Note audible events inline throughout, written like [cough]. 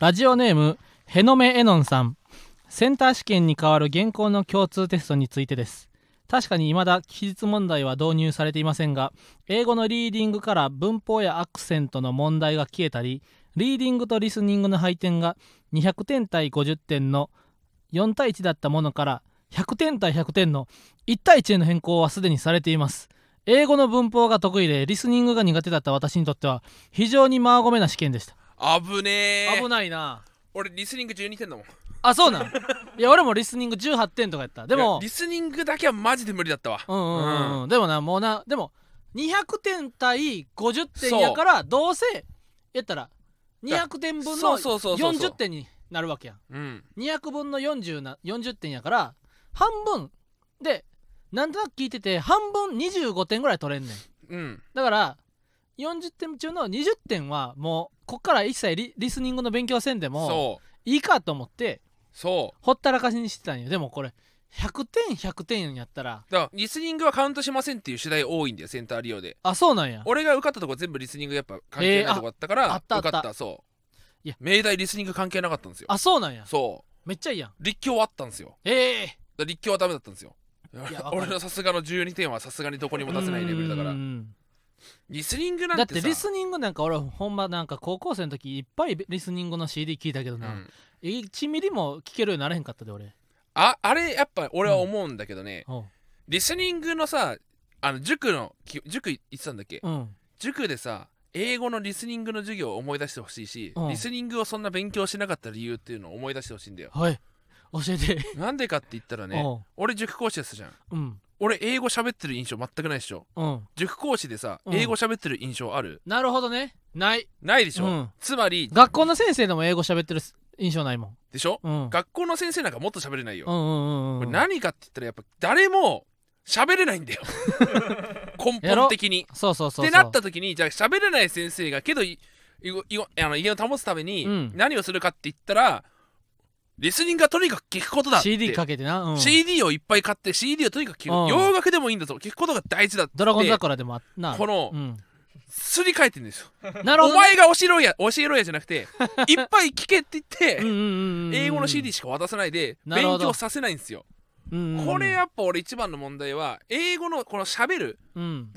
ラジオネームヘノメエノンさん。センター試験に代わる現行の共通テストについてです。確かに未だ記述問題は導入されていませんが英語のリーディングから文法やアクセントの問題が消えたりリーディングとリスニングの配点が200点対50点の4対1だったものから100点対100点の1対1への変更はすでにされています。英語の文法が得意でリスニングが苦手だった私にとっては非常にマーゴメな試験でした。危ねえ。危ないな。俺リスニング12点だもん。あそうなん？いや俺もリスニング18点とかやった。でもリスニングだけはマジで無理だったわ。うんうんうん、うん、でもなもうなでも200点対50点やからどうせやったら200点分のそうそうそうそうそう。40点になるわけやん。うん。200分の40な40点やから半分でなんとなく聞いてて半分25点ぐらい取れんねん。うん。だから40点中の20点はもうこっから一切リリスニングの勉強せんでもいいかと思ってそう。ほったらかしにしてたんよ。でもこれ100点100点やったらだからリスニングはカウントしませんっていう次第多いんだよセンター利用で。あそうなんや。俺が受かったとこ全部リスニングやっぱ関係ないとこだったから、えーああったあった。受かった。そう。いや。明大リスニング関係なかったんですよ。あそうなんや。そめっちゃいいやん。う立教はあったんですよ。ええだから立教はダメだったんですよ。[laughs] 俺のさすがの12点はさすがにどこにも出せないレベルだから。うんリスニングなんさ。だっててリスニングなんか俺ほんまなんか高校生の時いっぱいリスニングの CD 聞いたけどな、うん。1ミリも聞けるようになれへんかったで俺。ああれやっぱ俺は思うんだけどね、おうリスニングのさあの塾のき塾行ってたんだっけ、うん。塾でさ英語のリスニングの授業を思い出してほしいし、うん。リスニングをそんな勉強しなかった理由っていうのを思い出してほしいんだよ。はい。教えて。なんでかって言ったらね俺塾講師やってたじゃん。うん俺英語喋ってる印象全くないでしょ。うん。塾講師でさ、うん。英語喋ってる印象ある？なるほどね。ない。ないでしょ、うん。つまり学校の先生でも英語喋ってる印象ないもん。でしょ、うん。学校の先生なんかもっと喋れないよ、うんうんうんうんこれ何かって言ったらやっぱ誰も喋れないんだよ。[laughs] 根本的に。そうそうそうそう。ってなった時にじゃあ喋れない先生がけどいいいあの威厳を保つためにうん。何をするかって言ったら、リスニングがとにかく聞くことだって。CD かけてな、うん、CD をいっぱい買って CD をとにかく聞く、うん。洋楽でもいいんだぞ。聞くことが大事だって。ドラゴン桜でもあっな。このうん、すり替えてんですよ。なるほど、ね、お前が教えろや教えろやじゃなくて [laughs] いっぱい聞けって言って、英語の CD しか渡さないで勉強させないんですよ、これやっぱ俺一番の問題は英語のこの喋る。うん。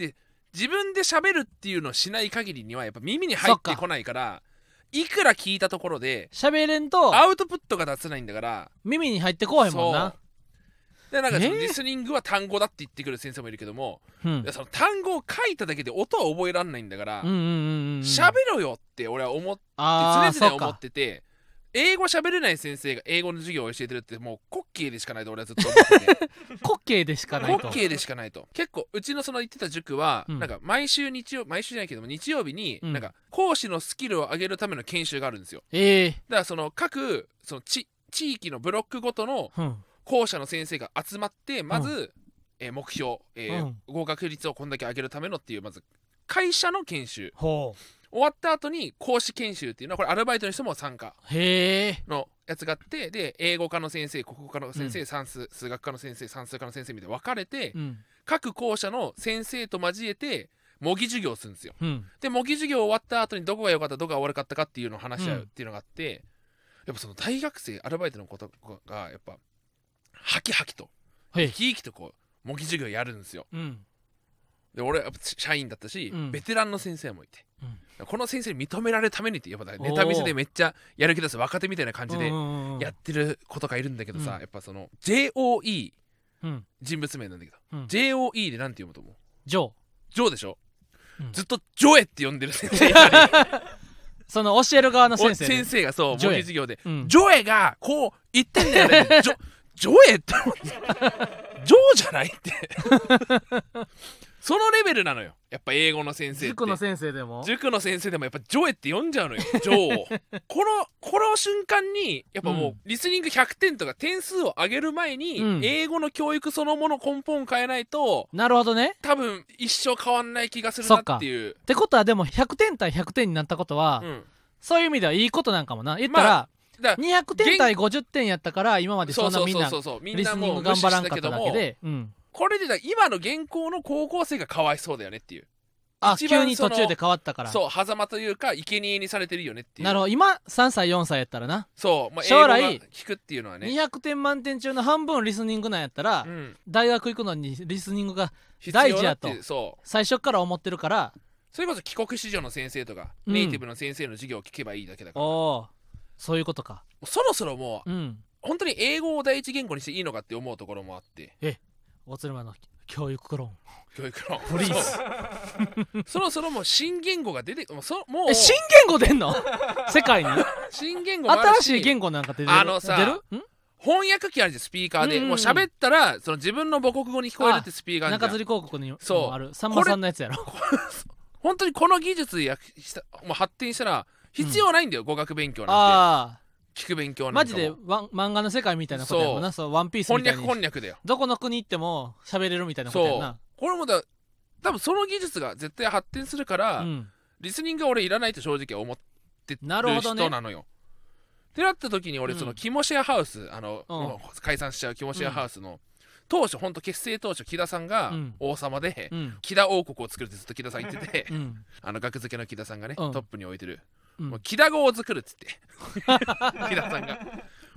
自分で喋るっていうのをしない限りにはやっぱ耳に入ってこないからいくら聞いたところで喋れんとアウトプットが出せないんだから耳に入ってこうへんもんな。でなんかリスニングは単語だって言ってくる先生もいるけども、その単語を書いただけで音は覚えられないんだからうんうんうんうん喋、ろよって俺は思って常々思ってて英語喋れない先生が英語の授業を教えてるってもう滑稽でしかないと俺はずっと思ってて。[laughs] 滑稽でしかない滑と稽でしかないと。結構うちのその言ってた塾は、うん。なんか毎週日曜毎週じゃないけども日曜日に、うん。なんか講師のスキルを上げるための研修があるんですよ。ええだからその各その地地域のブロックごとのうん。校舎の先生が集まってまず、えー目標、えーうん。合格率をこんだけ上げるためのっていうまず会社の研修。ほ終わった後に講師研修っていうのはこれアルバイトの人も参加のやつがあってで英語科の先生国語科の先生、算数数学科の先生算数科の先生みたいに分かれて、うん。各校舎の先生と交えて模擬授業をするんですようん。で模擬授業終わった後にどこが良かったどこが悪かったかっていうのを話し合ううん。っていうのがあって、やっぱその大学生アルバイトの子とかがやっぱハキハキとへ生き生きとこう模擬授業やるんですよ。うん。で俺はやっぱ社員だったし、うん。ベテランの先生もいて、この先生に認められるためにってやっぱネタ見せでめっちゃやる気出す若手みたいな感じでやってる子とかいるんだけどさ、うん。やっぱその JOE うん。人物名なんだけど、うん。JOE でなんて読むと思う？ジョー。ジョーでしょ、うん。ずっとジョエって呼んでる先生 [laughs] [laughs] その教える側のお先生ね。先生がそう模ジョエ。擬授業で、うん。ジョエがこう言ってんだよね。ジョジョエって [laughs] ジョーじゃないってそのレベルなのよ。やっぱ英語の先生塾の先生でも。塾の先生でもやっぱジョエって読んじゃうのよ。ジョーを。[laughs] このこの瞬間にやっぱもう、うん。リスニング100点とか点数を上げる前に、うん。英語の教育そのもの根本変えないとなるほどね。多分一生変わんない気がするなっていう。ってことはでも100点対100点になったことは、うん。そういう意味ではいいことなんかもな。言ったら、まだから200点対50点やったから今までそんなみんなリスニンなもう無視グ頑張らんかっただけで、うん、これでだ今の現行の高校生がかわいそうだよねっていう。あ急に途中でそ変わったから。のそう狭間というか生贄にされてるよねっていう。なるほど。今3歳4歳やったらな、そう、まあ、将来聞くっていうのはね、200点満点中の半分リスニングなんやったら、うん、大学行くのにリスニングが大事やと。そう。最初から思ってるから。それこそ帰国子女の先生とか、うん。ネイティブの先生の授業を聞けばいいだけだから。おおそういうことか。そろそろもううん。本当に英語を第一言語にしていいのかって思うところもあって大鶴間の教育クローン。教育のプリーズそろそろもう新言語が出てもうそもう。え新言語出んの？世界に？新言語もある新しい言語なんか出てる？あのさ出る？ん？翻訳機あるじゃんスピーカーで、うんうんうん。もう喋ったらその自分の母国語に聞こえるってスピーカーあるじゃん中吊り広告にそうもあるさんまさんのやつやろ。本当にこの技術やしたもう発展したら必要ないんだよ、語学勉強なんあて聞く勉強なんマジでワン漫画の世界みたいなことやもんな。そう。ワンピースみ翻訳たいに。翻訳だよ。どこの国行っても喋れるみたいなことやそう。なこれもだ多分その技術が絶対発展するから、うん。リスニングは俺いらないと正直思ってるなるほどね。人なのよ。ってなった時に俺うんそのキモシェアハウス、あの、うん。解散しちゃうキモシェアハウスの、当初ほんと結成当初木田さんがうん。王様で、うん。木田王国を作るってずっと木田さん言ってて、うん。[laughs] あの学付けの木田さんがね、うん。トップに置いてる、うん。もう木田語を作るっつって。[laughs] 木田さんが、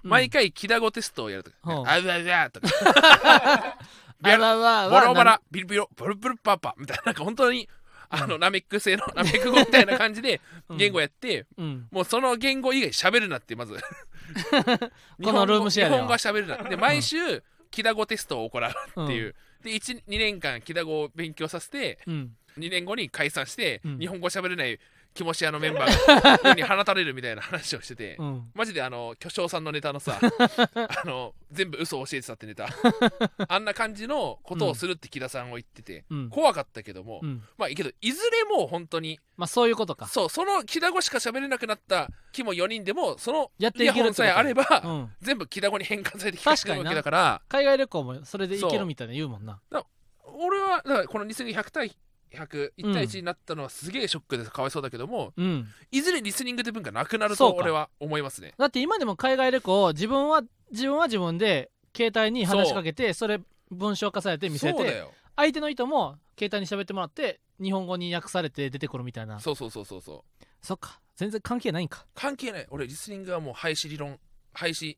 毎回木田語テストをやるとか、うん。あうわうわとか。[laughs] あわわボわロバラビルビロブルブルパーパ。みたいななんか本当にあのナメック製のナメック語みたいな感じでうん。言語やって、うん。もうその言語以外喋るなってまず。[laughs] このルームシェアでは。日本語は喋るな。で毎週木田語テストを行うっていう、で12年間木田語を勉強させてうん。2年後に解散して、うん。日本語喋れないキモシアのメンバーが [laughs] 世に放たれるみたいな話をしてて、うん。マジであの巨匠さんのネタのさ [laughs] あの全部嘘を教えてたってネタ。[laughs] あんな感じのことをするって木田さんを言ってて、うん。怖かったけども、うん。まあいいけどいずれもう本当にまあそういうことか。そうその木田語しか喋れなくなった木も4人でもそのやっていイヤホンさえあれば、うん。全部木田語に変換されて聞かせてるわけだから。海外旅行もそれで行けるみたいな言うもんな俺はだからこの2100対1001対1になったのはすげえショックでかわいそうだけども、うん。いずれリスニングって文化なくなると俺は思いますね。だって今でも海外旅行自分は自分は自分で携帯に話しかけてそれ文章化されて見せて相手の人も携帯に喋ってもらって日本語に訳されて出てくるみたいな。そうそうそうそうそう。そっか。全然関係ないんか。関係ない。俺リスニングはもう廃止理論廃止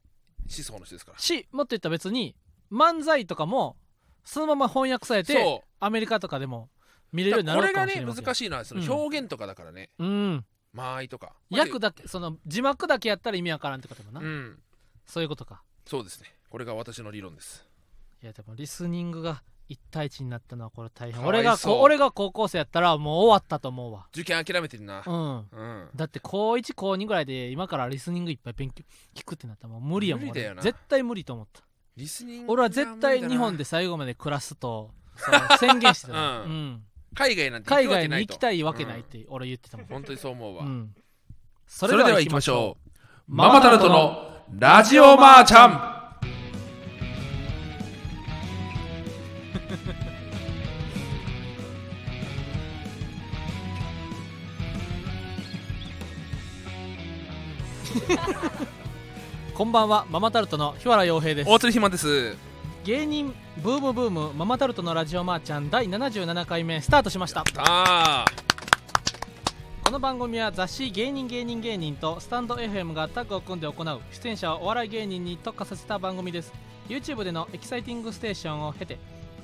思想の人ですから。しもっと言ったら別に漫才とかもそのまま翻訳されてそアメリカとかでも見れうるようになこれがね難しいのはその表現とかだからね、うん。間合いとか。訳だけその字幕だけやったら意味わからんってこともな、うん。そういうことか。そうですね。これが私の理論です。いやでもリスニングが1対1になったのはこれ大変。俺がこ俺が高校生やったらもう終わったと思うわ。受験諦めてるな。うん。うん。だって高1高2ぐらいで今からリスニングいっぱい勉強聞くってなったらもう無理やもん。無理だよな。俺絶対無理と思った。リスニング俺は絶対日本でで最後まで暮らすと宣言してた、うん。うん海外なんて行海外に行きたいわけないって俺言ってたもん、本当にそう思うわ、うん、そそれでは行きましょう。マママタルトのラジオマーちゃんこんばんは。ママタルトの檜原洋平です。大鶴肥満です芸人ブームブームママタルトのラジオマーちゃん第77回目スタートしました。あこの番組は雑誌芸人芸人芸人とスタンド FM がタッグを組んで行う出演者をお笑い芸人に特化させた番組です。YouTube でのエキサイティングステーションを経て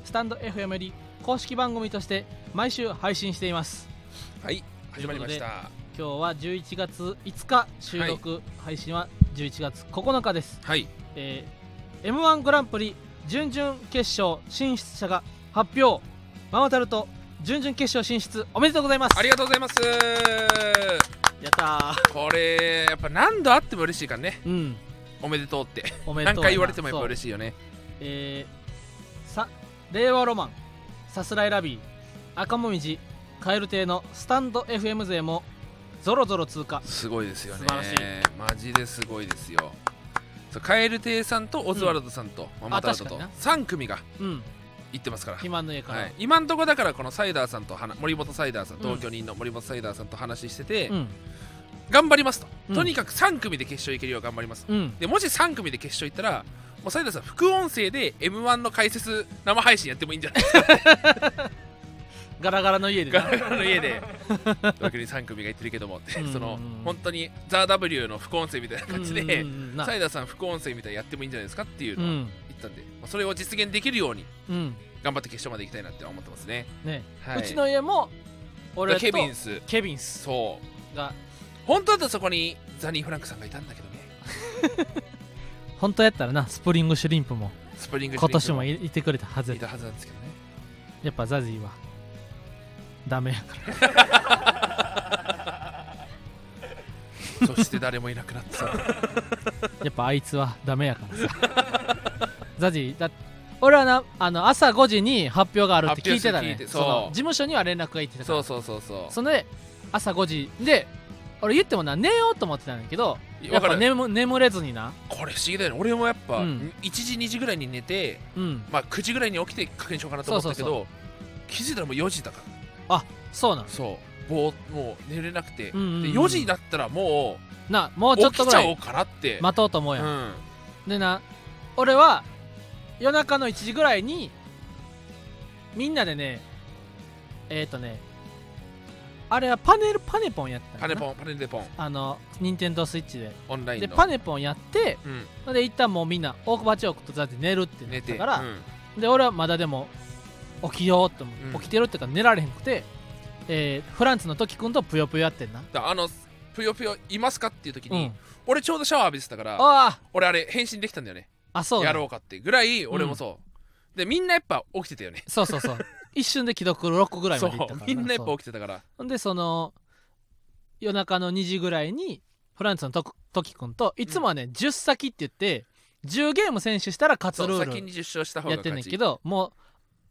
スタンド FM より公式番組として毎週配信しています。ーはい始まりました。今日は11月5日収録、配信は11月9日です、はい。えー、m 1グランプリ準々決勝進出者が発表。ママタルト準々決勝進出おめでとうございます。ありがとうございます。やったー。これやっぱ何度あっても嬉しいからね。うん。おめでとうって。おめでとう何回言われてもやっぱ嬉しいよね。えー、さ令和ロマンさすらいラビー赤もみじカエル亭のスタンド FM 勢もゾロゾロ通過。すごいですよね。素晴らしい。マジですごいですよそうカエル亭さんとオズワルドさんと、ママタルトとあ確3組がうん。行ってますから。肥満の家から、はい、今んとこだからこのサイダーさんと話森本サイダーさんうん。同居人の森本サイダーさんと話してて、うん。頑張りますと、うん。とにかく3組で決勝行けるよう頑張ります。うん。でもし3組で決勝行ったらもうサイダーさん副音声で m 1の解説生配信やってもいいんじゃないですか [laughs] ガラガラの家で。なガラガラの家で。[laughs] 同居に3組が行ってるけどもって。うん。その本当に「ザ・ w の副音声みたいな感じでサイダーさん副音声みたいなやってもいいんじゃないですかっていうのをうん。言ったんで、まあそれを実現できるようにうん。頑張って決勝まで行きたいなって思ってますね、ね。はい。うちの家も俺とケビンス。ケビンス。そう。が。本当だとそこにザニー・フランクさんがいたんだけどね。[laughs] 本当やったらなスプリングシュリンプもスプリング今年もいいいてくれたはずいたはずなんですけどね。やっぱザジーはダメやから。[laughs] そして誰もいなくなってさやっぱあいつはダメやからさ。ザジーだ俺はなあの朝5時に発表があるって聞いてたね。そう。の事務所には連絡がいってたから。そうそうそうそう。そので朝5時。で俺言ってもな寝ようと思ってたんだけどやっぱ眠眠れずにな。これ不思議だよね。俺もやっぱ、うん。1時2時ぐらいに寝てうん。まあ9時ぐらいに起きて確認しようかなと思ったけどそう気づいたらもう4時だからそうなんそう。ぼーもう寝れなくて、うんうんうん。で4時になったらもなもううちょっとぐらい起きちゃおうかなって、待とうと思うやん、うん。でな俺は夜中の1時ぐらいにみんなでねえっ、ー、とねあれはパネルパネポンやったンパネポンパネルポン。あの任天堂スイッチで。オンラインの。でパネポンやってうん、で一旦もうみんな大久保チョークとザって寝るってな寝ってたから、うん。で俺はまだでも起きようと思う、うん。起きてるっていうか寝られへんくて、えーフランツの時くんとぷよぷよやってんな。だあのぷよぷよいますかっていう時に、うん。俺ちょうどシャワー浴びてたからああ。俺あれ返信できたんだよね。あそう。だやろうかってぐらい俺もそう、でみんなやっぱ起きてたよね。そうそうそう。[laughs] 一瞬で既読6ぐらいそまでいったから。う。みんなやっぱそう起きてたから。ほんでその夜中の2時ぐらいにフランツのと時くんといつもはね、10先って言って10ゲーム選手したら勝つルー先に10勝した方がやってんねんけどもう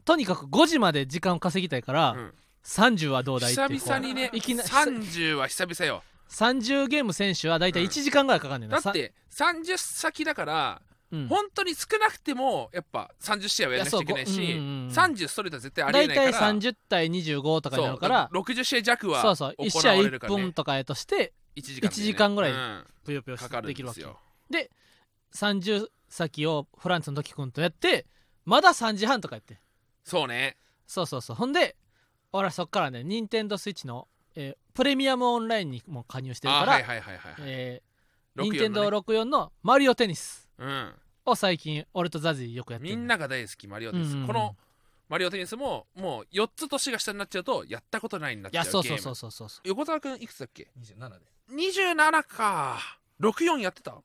とにかく5時まで時間を稼ぎたいから、うん。30はどうだいって久々にねいきな30は久々よ。30ゲーム選手はだいたい1時間ぐらいかかんねんな、だって30先だからさうん。本当に少なくてもやっぱ30試合はやらなくちゃいけないしいやそううんうんうん30ストレートは絶対ありえないから30対25とかになるからそう60試合弱はそうそう1試合1行われるからね分とかやとして1時間でね。1時間ぐらいうん。ぷよぷよかかるできるわけ。んですよ。30先をフランツの時くんとやってまだ3時半とかやってそうね。そうそうそう。ほんで俺はそっからね任天堂スイッチの、えープレミアムオンラインにも加入してるから、あはいはいはいはいはい。えー、64任天堂のね64のマリオテニス。うん。を最近俺とザジーよくやってる。みんなが大好きマリオテニス、うんうんうん。このマリオテニスももう4つ年が下になっちゃうとやったことないになっいちゃうやそうそうそうゲームそうそうそう。横澤君いくつだっけ？27です。27か。64やってた？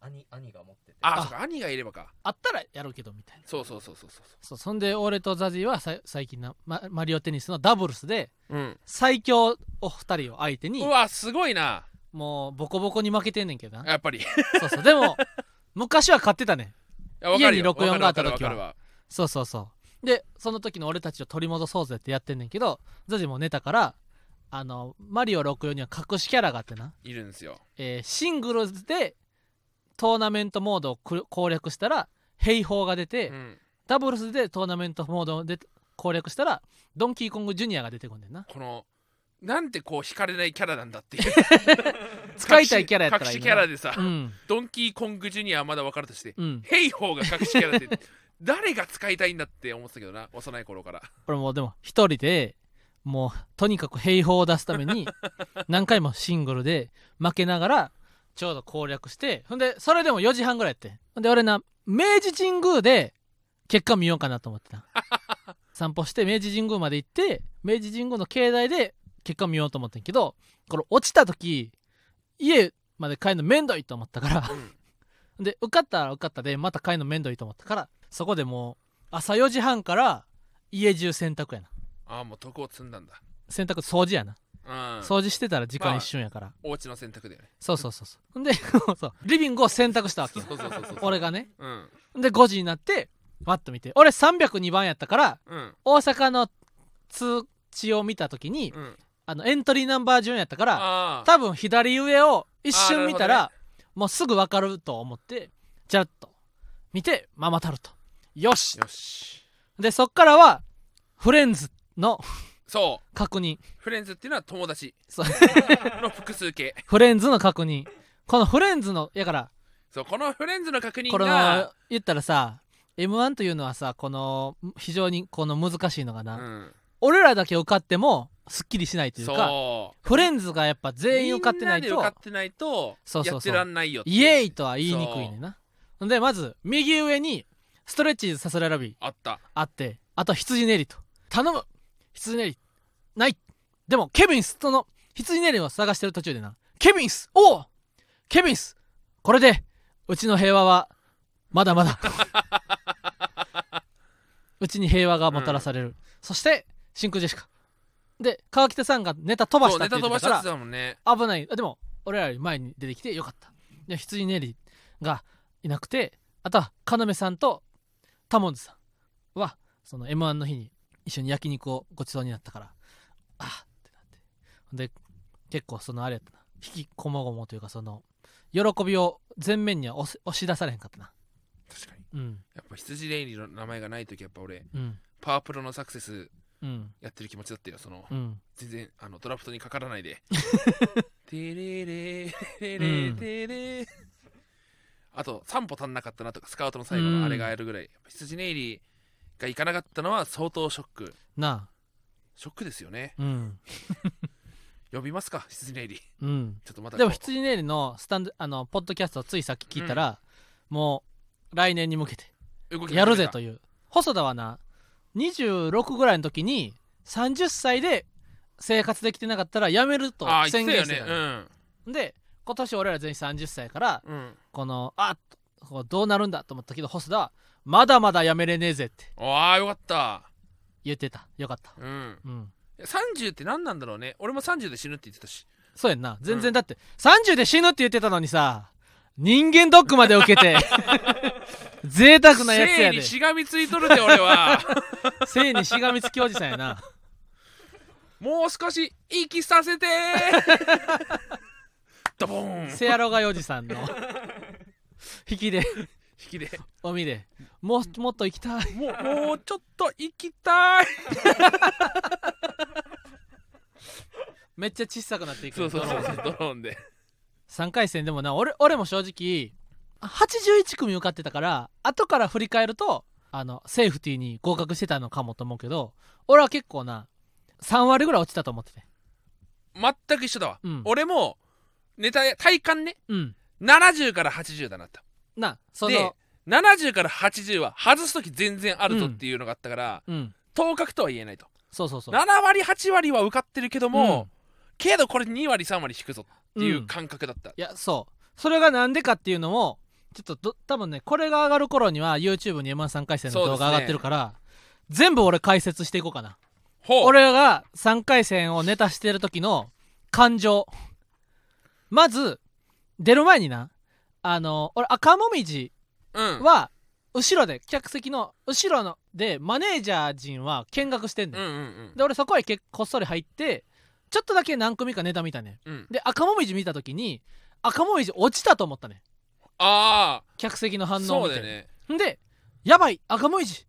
兄兄が持ってて。ああそうか兄がいればか。あったらやるけどみたいな。そうそうそうそうそそうそんで俺とザジーはさ最近のママリオテニスのダブルスでううん。最強お二人を相手にうわすごいな。もうボコボコに負けてんねんけどな。やっぱり。いそうそう。でも [laughs] 昔は勝ってたね。家に64があった時は。そうそうそう。でその時の俺たちを取り戻そうぜってやってんねんけどザジも寝たからあのマリオ64には隠しキャラがあってな、いるんですよ。えーシングルズでトーナメントモードをく攻略したら兵法が出て、うん。ダブルスでトーナメントモードで攻略したらドンキーコングジュニアが出てくんねんな。このなんてこう惹かれないキャラなんだっていう。[laughs] 使いたいキャラやったらいいな。隠しキャラでさ、うん。ドンキーコングジュニアはまだ分かるとしてうん。ヘイホーが隠しキャラって誰が使いたいんだって思ってたけどな幼い頃から。俺もうでも一人でもうとにかく兵法を出すために何回もシングルで負けながらちょうど攻略してほんでそれでも4時半ぐらいやってほんで俺な明治神宮で結果見ようかなと思ってた。[laughs] 散歩して明治神宮まで行って明治神宮の境内で結果見ようと思ってんけどこれ落ちた時家まで帰るのめんどいと思ったから。うん。で受かったら受かったでまた帰るのめんどいと思ったからそこでもう朝4時半から家中洗濯やな。ああもう徳を積んだんだ。洗濯掃除やな、うん掃除してたら時間まあ一瞬やから、お家の選択だよね。そうそうそうそう。で [laughs] そう。リビングを洗濯したわけよ。[laughs] 俺がね。うん。で5時になってわっと見て俺302番やったからうん。大阪の通知を見た時にうん。あのエントリーナンバー順やったからああ多分左上を一瞬見たあらもうすぐ分かると思ってじゃっと見てママタルト。よし。よし。でそっからはフレンズのそう。確認。フレンズっていうのは友達。そう。の複数形。フレンズの確認。このフレンズのやから。そうこのフレンズの確認このが言ったらさ m 1というのはさこの非常にこの難しいのがな、うん。俺らだけ受かってもすっきりしないというかフレンズがやっぱ全員受かってないみんなで受とかってないとそうそうそう。やってらんないよイエーイとは言いにくいねんな。でまず右上にストレッチーズさすらいラビー。あった。あってあと羊練りと。頼む羊練りない。でもケビンスその羊練りを探してる途中でな。ケビンス!おおケビンス!これでうちの平和はまだまだ。[laughs] うちに平和がもたらされる、そして真空ジェシカ。で川北さんがネタ飛ばしたって言ってたからたもんね。危ない。あでも俺らより前に出てきてよかった。で羊ネリがいなくてあとは要さんとタモンズさんはその m 1の日に一緒に焼肉をごちそうになったからあーってなって。で結構そのあれやったな。引きこもごもというかその喜びを前面には押し出されへんかったな。確かに。うん。やっぱ羊レイリーの名前がない時やっぱ俺うん。パワープロのサクセスうん。やってる気持ちだったよ。そのうん。全然あのドラフトにかからないで。[laughs] テレレレレテレあと3歩足んなかったなとかスカウトの最後のあれがやるぐらい、羊ネイリーが行かなかったのは相当ショック。なあ。ショックですよね。うん。[laughs] 呼びますか羊ネイリ。ーうん。ちょっとまたでも羊ネイリのスタンドあのポッドキャストをついさっき聞いたら、もう来年に向けてやるぜという。細田はな26ぐらいの時に30歳で生活できてなかったら辞めると宣言してたね。ので今年俺ら全員30歳からうん。うんこのあこうどうなるんだと思ったけど細田はまだまだ辞めれねえぜって。ああよかった。言ってた。よかった。うん。うん。30って何なんだろうね。俺も30で死ぬって言ってたし。そうやんな。全うん。然だって30で死ぬって言ってたのにさ人間ドックまで受けて [laughs] 贅沢なやつやにしがみついとるで俺は。[laughs] 性にしがみつきおじさんやな。もう少し息させて。[laughs] ドボーン。せやろがいおじさんの。引きで引きで。[laughs] おみで。もうもっと行きたい。もうもうちょっと行きたい。[laughs] めっちゃ小さくなっていくそうそうそうドローンドローンで。3回戦でもな俺俺も正直81組受かってたから後から振り返るとあのセーフティーに合格してたのかもと思うけど俺は結構な3割ぐらい落ちたと思ってて。全く一緒だわ、うん。俺もネタ体感ね。うん。70から80だなったなそでの70から80は外す時全然あるぞっていうのがあったから、うん。当確とは言えないと。そうそうそう。7割8割は受かってるけども、うん。けどこれ2割3割引くぞっていう感覚だった、いやそう。それがなんでかっていうのもちょっとど多分ねこれが上がる頃には YouTube に M13 回戦の動画上がってるから、全部俺解説していこうかな。ほう。俺が3回戦をネタしてる時の感情。まず出る前になあの俺赤もみじうん。は後ろで客席の後ろのでマネージャー陣は見学してんねん、うんうんで俺そこへけこっそり入ってちょっとだけ何組かネタ見たねうん。うん。んで赤もみじ見た時に赤もみじ落ちたと思ったねん。あ客席の反あ応をそうだよね。んでやばい赤もみじ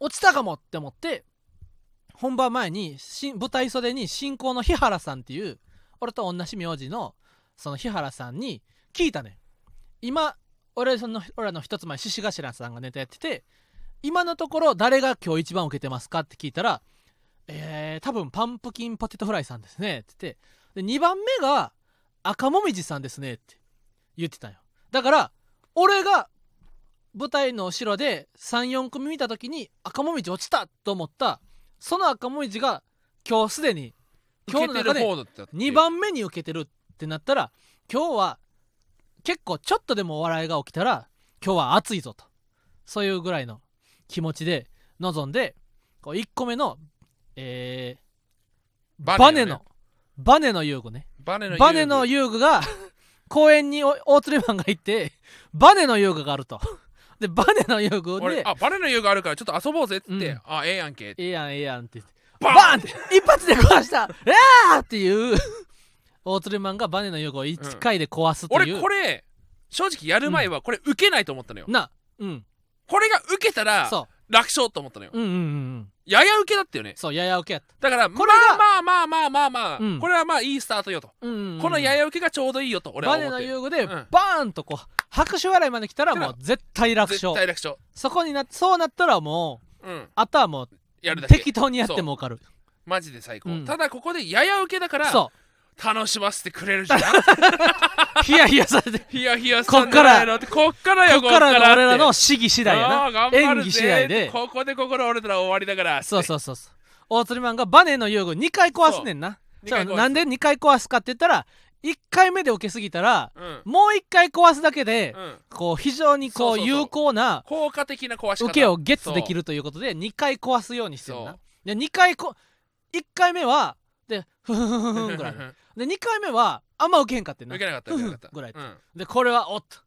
落ちたかもって思って本番前にし舞台袖に進行の日原さんっていう俺と同じ名字のその日原さんに聞いたねん今俺その俺らの一つ前獅子頭さんがネタやってて今のところ誰が今日一番受けてますかって聞いたらえー、多分パンプキンポテトフライさんですねって言って。で2番目が赤もみじさんですねって言ってたんよ。だから俺が舞台の後ろで34組見た時に赤もみじ落ちたと思った。その赤もみじが今日すでに今日の中で方だったって2番目に受けてるってなったら今日は結構ちょっとでもお笑いが起きたら今日は熱いぞと。そういうぐらいの気持ちで臨んでこう1個目のえー、バネのバネの遊具ね。バネのバネの遊遊具が [laughs] 公園にお大鶴マンが行ってバネの遊具があると。でバネの遊具であバネの遊具あるからちょっと遊ぼうぜって、うん。あええやんけええやんええやんって。バーンって一発で壊した。えーっていう大鶴マンがバネの遊具を1回で壊すという、俺これ正直やる前はこれ受けないと思ったのよ、なうん。これが受けたらそ楽勝と思ったのよ。ううんうんうんうん。やや受けだったよね。そうやや受けやった。だからこれがまあまあまあまあまあまあ、うん。これはまあいいスタートよと、うんうんうんこのやや受けがちょうどいいよと俺はバネ思って。の遊具でうん。バーンとこう拍手笑いまで来たらもう絶対楽絶勝対楽勝。そこになそうなったらもううん。あとはもうやるだけ。適当にやっても受かる。マジで最高、うん。ただここでやや受けだからそ楽しませてくれるじゃん。う [laughs] ヒヤヒヤされて。ヒヤヒヤこっから。こっからよこっからの俺らの試技次第やな。演技次第で。ここで心折れたら終わりだからそうそうそうそう。大釣りマンがバネの遊具2回壊すねんな。なんで2回壊すかって言ったら1回目で受けすぎたらうん。もう1回壊すだけでうん。こう非常にこそう有効な効果的な壊し方。受けをゲッツできるということで2回壊すようにしてるな。で2回こ1回目はでふふふふぐらい [laughs] で2回目はあんま受けへんかってんな。受けなかった受けなかった。ぐらいうん。でこれはおっと。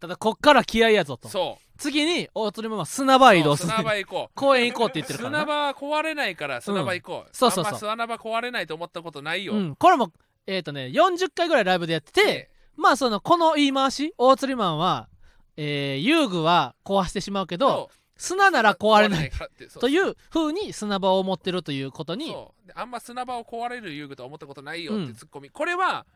ただこっから気合いやぞと。そう。次に大釣りマンは砂場へ移動するそう砂場行こう。公園行こうって言ってるからな。砂場は壊れないから砂場行こう、そうそうそう。あんま砂場壊れないと思ったことないよ、うん。これもえっ、とね40回ぐらいライブでやっててでまあそのこの言い回し大釣りマンはえー遊具は壊してしまうけど砂なら壊れない。という風に砂場を持ってるということに。あんま砂場を壊れる遊具とは思ったことないよっうん。てツッコミ、これは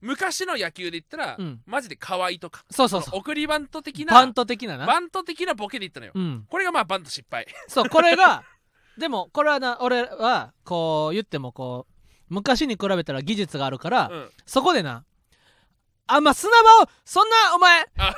昔の野球で言ったら、うん。マジで河合とか。そうそうそう。送りバント的なバント的なな。バント的なボケで言ったのよ、うん。これがまあバント失敗。そうこれがでもこれはな俺はこう言ってもこう昔に比べたら技術があるから、うん。そこでなあんま砂場をそんなお前。あ。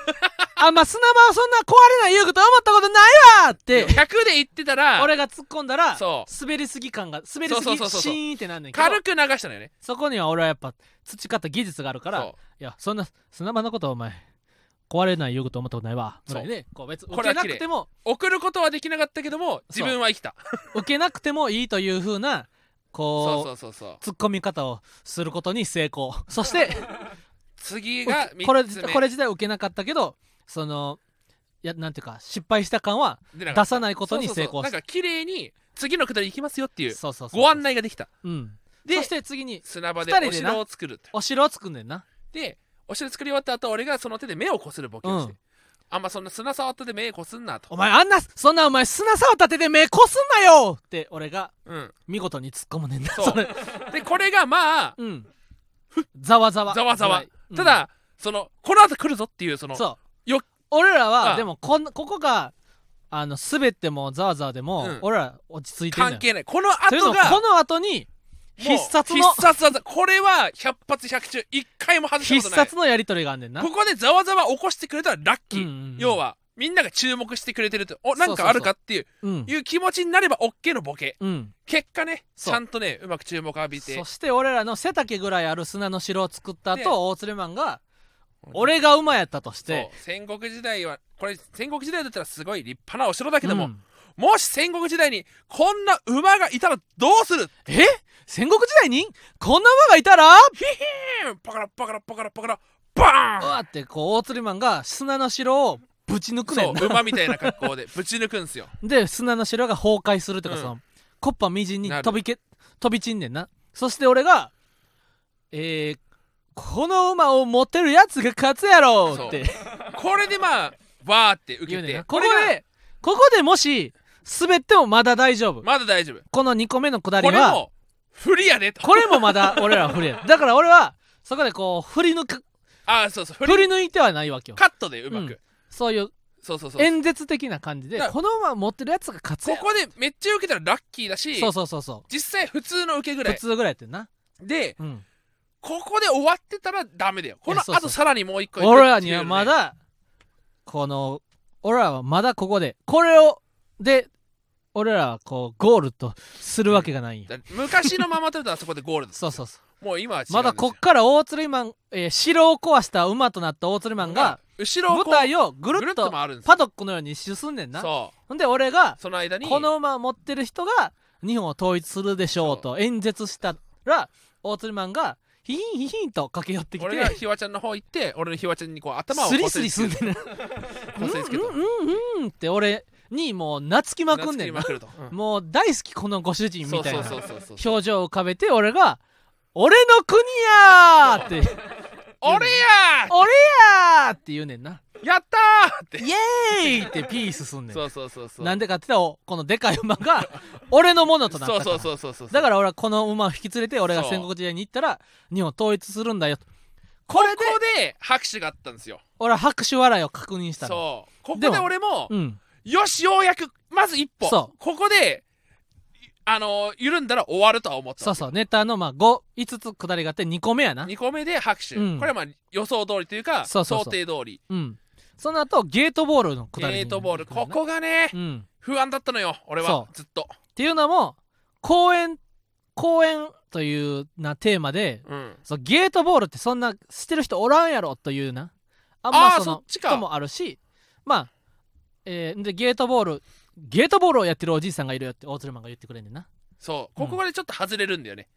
あんま砂場をそんな壊れない遊具と思ったことないわって。100で言ってたら俺が突っ込んだらそ滑りすぎ感が滑りすぎそうそうそうそうシーンってなんねんけど。軽く流したのよね。そこには俺はやっぱ培った技術があるからいそやそんな砂場のことお前壊れない遊具と思ったことないわ。ぐらいでこう別に受けなくても。う送ることはできなかったけども自分は生きた。受けなくてもいいという風なこうそうそうそうそう。突っ込み方をすることに成功。そして [laughs] 次がこれ3つ目。これ自体受けなかったけどそのいやなんていうか失敗した感は出さないことに成功したそう。そうそうなんか綺麗に次のくだり行きますよっていうそうそうそうご案内ができた。うん。でそして次に砂場でお城を作るお城を作んねんな。でお城作り終わった後俺がその手で目をこするボケをして、うん。あんまそんな砂触ったで目こすんなと。お前あんなそんなお前砂触った手で目こすんなよって俺がうん。見事に突っ込むねんなそう。れ。でこれがまあうん。ざわざわ。ざわざわただ、そのこの後来るぞっていうそのそう。よ俺らはあでもこんここがあの滑ってもざわざわでも、うん。俺ら落ち着いてんのよ。関係ない。このというの後がもこの後に必殺の必殺技。これは100発100中1回も外した必ことない。殺のやり取りがあんねんな。ここでざわざわ起こしてくれたらラッキー、うんうんうん。要はみんなが注目してくれてるとおなんかあるかっていううん。いう気持ちになれば OK のボケ。うん。結果ねそう。ちゃんとねうまく注目浴びて。そして俺らの背丈ぐらいある砂の城を作ったで後大鶴マンが俺が馬やったとしそう。て戦国時代はこれ戦国時代だったらすごい立派なお城だけども、うん。もし戦国時代にこんな馬がいたらどうする？え？戦国時代に？こんな馬がいたら？パカラパカラパカラパカラバーン！うわってこう大鶴マンが砂の城をぶち抜くねそんな。う馬みたいな格好でぶち抜くんすよ。で砂の城が崩壊するとか、うん。そのコッパみじんに飛びけ飛び散んねんな。そして俺がえー、この馬を持ってるやつが勝つやろって。これでまあわーって受けて。ねここでここでもし滑ってもまだ大丈夫。まだ大丈夫。この2個目のくだりはこれも不利やでと。これもまだ俺らは振りや。[laughs] だから俺はそこでこう振り抜く。あそうそう。振り抜いてはないわけよ。カットでうまく、うんそういうそうそうそう。演説的な感じでだからこの馬持ってるやつが勝つやここでめっちゃ受けたらラッキーだしそうそうそうそ実際普通の受けぐらい。う普通ぐらいやってんな。でうん。ここで終わってたらダメだよ。このいやそうそう。後さらにもう一個俺らにはまだだこの俺らはまだここでこれをで俺らはこうゴールとするわけがないんや。昔のままとあそこでゴールです [laughs] そうそうそう。もう今は違うんですよ。まだこっから大釣りマン、えー城を壊した馬となった大釣りマンが後ろをこう舞台をぐぐるっるっとと回るんですよ。パドックのように進んでんな。そほんで俺がうその間にこの馬を持ってる人が日本を統一するでしょうと演説したら大釣りマンがヒヒンヒヒンと駆け寄ってき俺がてひわちゃんの方行って俺のひわちゃんにこう頭をスリスリすんでね [laughs] こすりつけた。うんうんうんうんって俺にもう懐きまくんねんな。懐きまくると。うん。もう大好きこのご主人みたいなそうそうそうそうそう。表情を浮かべて俺が「俺の国や!」って「俺や俺や!」って言うねんな。ーやったーって。イエーイってピースすんねん。そうそうそうそう。なんでかって言ったらこのでかい馬が [laughs] 俺のものとなったからそうそうそうそうそう。だから俺はこの馬を引き連れて俺が戦国時代に行ったら日本を統一するんだよと。これでで拍手があったんですよ。俺は拍手笑いを確認したの。そう。ここで俺もうん。よしようやくまず一歩。そう。ここであのー緩んだら終わるとは思ったそうそう。ネタのまあ5 5つ下りがあって2個目やな。2個目で拍手、うん。これはまあ予想通りというかそうそうそう。想定通り。うん。その後ゲートボールの下りにゲートボールここがねうん。不安だったのよ俺は。そずっと。っていうのも公演公演というなテーマでうん。そうゲートボールってそんなしてる人おらんやろというな。あんあーまそのそっちか。人もあるしまあえーでゲートボールゲートボールをやってるおじいさんがいるよって大鶴マンが言ってくれんねんな。そう。ここでちょっと外れるんだよね、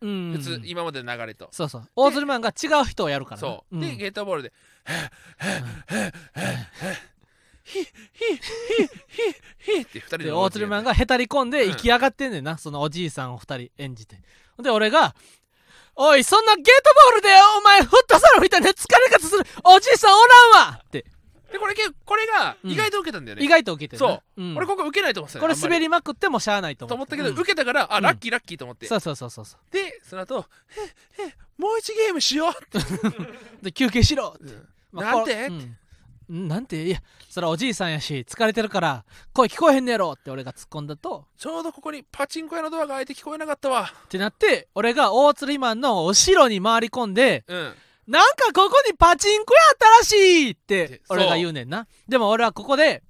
うん。普通今までの流れと、そうそう。大鶴マンが違う人をやるからな。そう、ん。でゲートボールでヒヒヒヒヒって二人でで大鶴マンがへたり込んでうん行き上がってんねんな、そのおじいさんを二人演じて。で俺が「おいそんなゲートボールでお前フットサルみたいな疲れ方するおじいさんおらんわ!」ってでこれけこれが意外と受けたんだよね、意外と受けてるなそう、ん。俺ここ受けないと思ってたこれ滑り。りまくってもしゃあないと思と思ったけど、うん。受けたからあうん。ラッキーラッキーと思って、そうそうそうそうそでその後ええもう一ゲームしようって、う [laughs] で休憩しろまあなんて、こうん。なんて？いやそれはおじいさんやし疲れてるから声聞こえへんねやろって俺が突っ込んだと。ちょうどここにパチンコ屋のドアが開いて聞こえなかったわ。ってなって俺が大釣りマンの後ろに回り込んでうんなんかここにパチンコやったらしいってで俺が言うねんな。でも俺はここで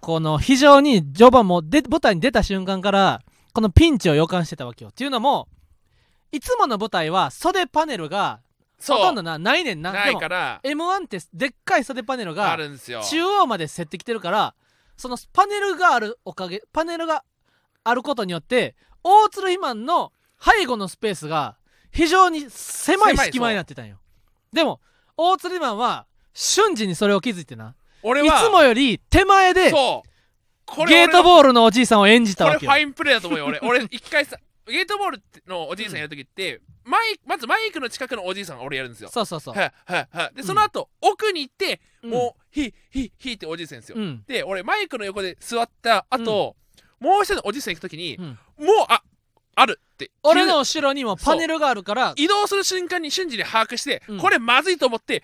この非常に序盤もで舞台に出た瞬間からこのピンチを予感してたわけよ。っていうのもいつもの舞台は袖パネルがほとんどなないねんな。ないから m 1ってでっかい袖パネルあがるんですよ。中央まで設ってきてるからそのパネルがあるおかげパネルがあることによって大鶴肥満の背後のスペースが非常に狭い隙間になってたんよでも大鶴肥満は瞬時にそれを気づいてな。い俺はつもより手前でそう。こゲートーボールのおじいさんを演じたこれわけよ。ファインプレーだと思うよ俺。俺一回さゲートボールのおじいさんやるときって、マイまずマイクの近くのおじいさんが俺やるんですよ。そうそうそう、はいはいはい。でうん。その後、奥に行ってうん。もうヒッヒッヒッっておじいさんですよ、うん。で俺マイクの横で座った後、もう一人のおじいさん行くときに、うん。もうああるって。俺の後ろにもパネルがあるから移動する瞬間に瞬時に把握して、うん。これまずいと思って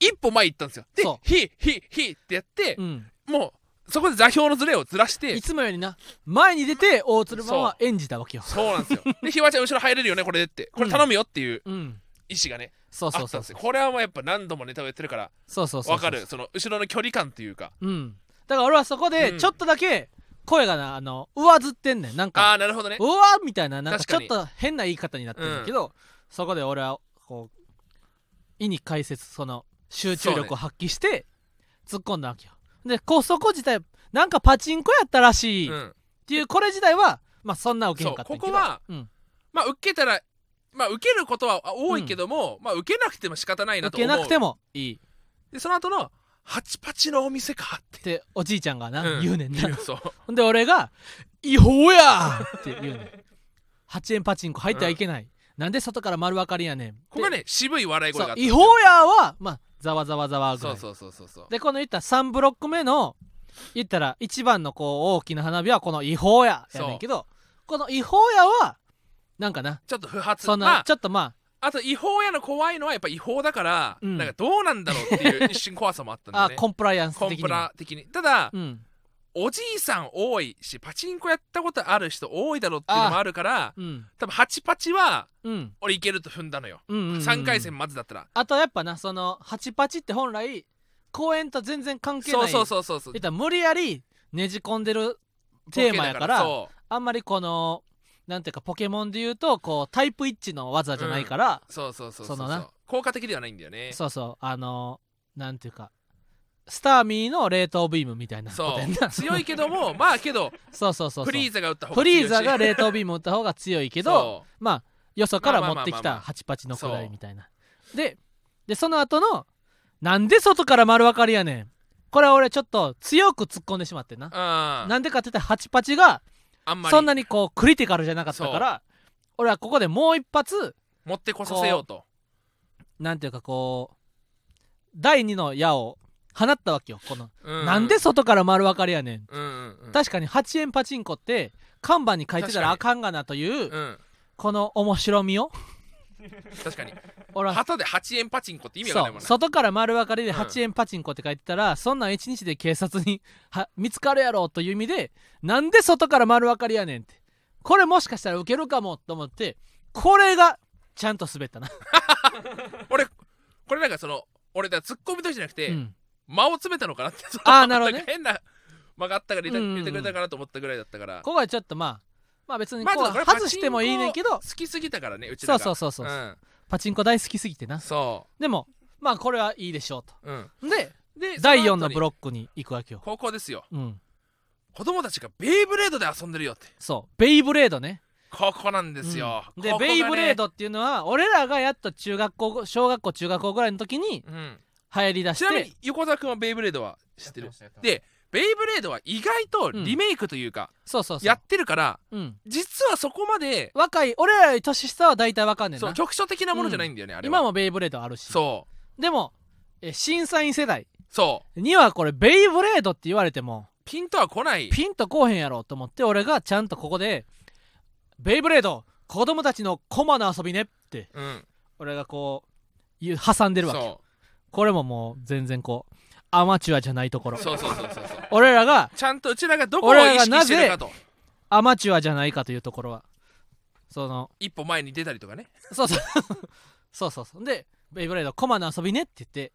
一歩前行ったんですよ。でヒッヒッヒッってやってう、ん。もうそこで座標のズレをずらしていつもよりな前に出て大鶴マンは演じたわけよ。そうなんですよ。[laughs] でひわちゃん後ろ入れるよねこれでって。これ頼むよっていううん。意思がね、そうそうそうそう。これはもうやっぱ何度もネタをやってるからそうそうそう分かる。その後ろの距離感というか。うん。だから俺はそこでうん。ちょっとだけ声がなあの上ずってんねん。なんあかあなるほどね。うわみたいななんかちょっと変な言い方になってるけど、そこで俺はこう意に介せずその集中力を発揮して突っ込んだわけよ。でこうそこ自体なんかパチンコやったらしいっうん。ていうこれ自体はまあそんな受けへそうんかったんやけど。ここはうん、まあ受けたらまあ受けることは多いけども、まあ受けなくても仕方ないなと思う。受けなくてもいい。でその後のハチパチのお店かって。っておじいちゃんがな、うん。言うねんな。そう。ほんで俺が「違法や!」って言うねん。8円パチンコ入ってはいけない、なんで外から丸分かりやねん。ここがね渋い笑い声があった違法やはまあざわざわざわぐらい。うそそうそうそうそう。でこの言った3ブロック目の言ったら一番のこう大きな花火はこの違法ややねんけどこの違法やはなんかな。ちょっと不発。そんな、まあ。ちょっとまあと違法やの怖いのはやっぱ違法だから、うん。なんかどうなんだろうっていう [laughs] 一瞬怖さもあったんあだよね。あコンプライアンスコンプラ的に。ただ、うん。おじいさん多いしパチンコやったことある人多いだろうっていうのもあるからうん。多分ハチパチはうん。俺いけると踏んだのよ、うんうんうん3回戦まずだったら。あとやっぱなそのハチパチって本来公演と全然関係ない。そうそうそうそう無理やりねじ込んでるテーマやからそあんまりこのなんていうかポケモンで言うとこうタイプ一致の技じゃないから、うそうそうそうそうそのな。効果的ではないんだよね。そうそう。あのなんていうかスターミーの冷凍ビームみたいなことそやんな。う。強いけども [laughs] まあけどそうそうそうそう。フリーザが打った方がフ強いし。リーザが冷凍ビーム打った方が強いけどそまあよそからまあ持ってきまあまあまあまあたハチパチのくらいみたいな。ででその後のなんで外から丸分かりやねん。これは俺ちょっと強く突っ込んでしまってんな。ううん。なんでかって言ったらハチパチがあんまり。そんなにこうクリティカルじゃなかったから俺はここでもう一発持ってこさせようと。なんていうかこう第二の矢を放ったわけよ。この、うなんで外から丸分かりやねん、うんうんうん。確かに8円パチンコって看板に書いてたらあかんがなといううん。この面白みを確かに。俺は旗で8円パチンコって意味わかんないもんね。外から丸分かりでうん8円パチンコって書いてたら、そんなん1日で警察には見つかるやろという意味でなんで外から丸分かりやねんって。これもしかしたらウケるかもと思ってこれがちゃんと滑ったな、[laughs] 俺これなんかその俺だツッコミとじゃなくて、うん、間を詰めたのかなってあーなるほどね。変な間があったから入れてくれたかなと思ったぐらいだったから。ここはちょっとまあまあ別にまこう外してもいいねんけど。好きすぎたからねうちそうそうそうそう、ん。パチンコ大好きすぎてな。そでもまあこれはいいでしょうううん。とでで第4のブロックに行くわけよ。高校ですようん。子供たちがベイブレードで遊んでるよって。そう。ベイブレードね。ここなんですよ、うん。でね。ベイブレードっていうのは俺らがやっと中学校小学校中学校ぐらいの時にうん。流行りだしちなみてに横澤君はベイブレードは知ってる？でベイブレードは意外とリメイクというか、そうそうそう。やってるからうん。実はそこまで若い俺らより年下は大体わかんねんな。そう局所的なものじゃないんだよね、あれは。今もベイブレードあるし。そう。でもえ審査員世代。そう。にはこれベイブレードって言われてもピンとは来ない。ピンとこうへんやろと思って俺がちゃんとここで「ベイブレード子供たちのコマの遊びね」ってうん。俺がこう言う挟んでるわけ。そこれももう全然こうアマチュアじゃないところ。うそうそうそうそうそう。俺らがちゃんとうちらがどこを意識がなぜしてるかと。アマチュアじゃないかというところは。その一歩前に出たりとかね。そうそう。そうそうそう。でベイブレードコマの遊びねって言って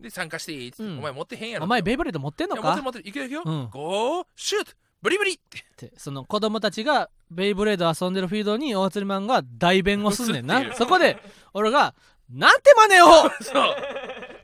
で参加していいっつって、うん。お前持ってへんやろ。お前ベイブレード持ってんのか？持ってる持ってるいくよいくよ、うん。ゴーシュート。ブリブリ。って。ってその子供たちがベイブレード遊んでるフィールドに大釣りマンが代弁をすんねんな。[laughs] そこで俺が「なんて真似を。[laughs] そう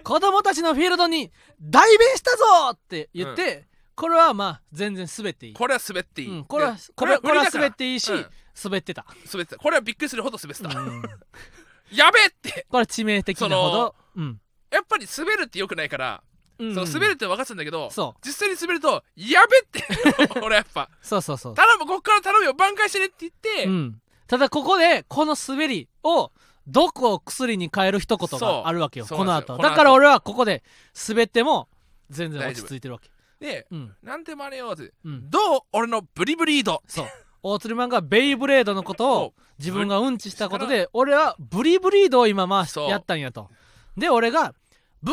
子供たちのフィールドに代弁したぞ!」って言って、これはまあ全然滑っていい、これは滑っていい、うん、これはでこれはこれは滑っていいし、うん。滑ってた、滑ってた。これはびっくりするほど滑ってた、うん。[laughs] やべえって。これは致命的なほど。うん。やっぱり滑るってよくないから、うん。その滑るって分かってたんだけど実際に滑るとやべって。[laughs] 俺やっぱ。そうそうそう、頼むこっから頼むよ。挽回してねって言って、うん、ただここでこの滑りを毒を薬に変える一言があるわけよそうこのなんですよ。この後。後。だから俺はここで滑っても全然落ち着いてるわけ。でうん。なんでもあれよってうん。どう俺のブリブリード。そう。大釣りマンがベイブレードのことを自分がうんちしたことで俺はブリブリードを今まあそうやったんやと。で俺がブ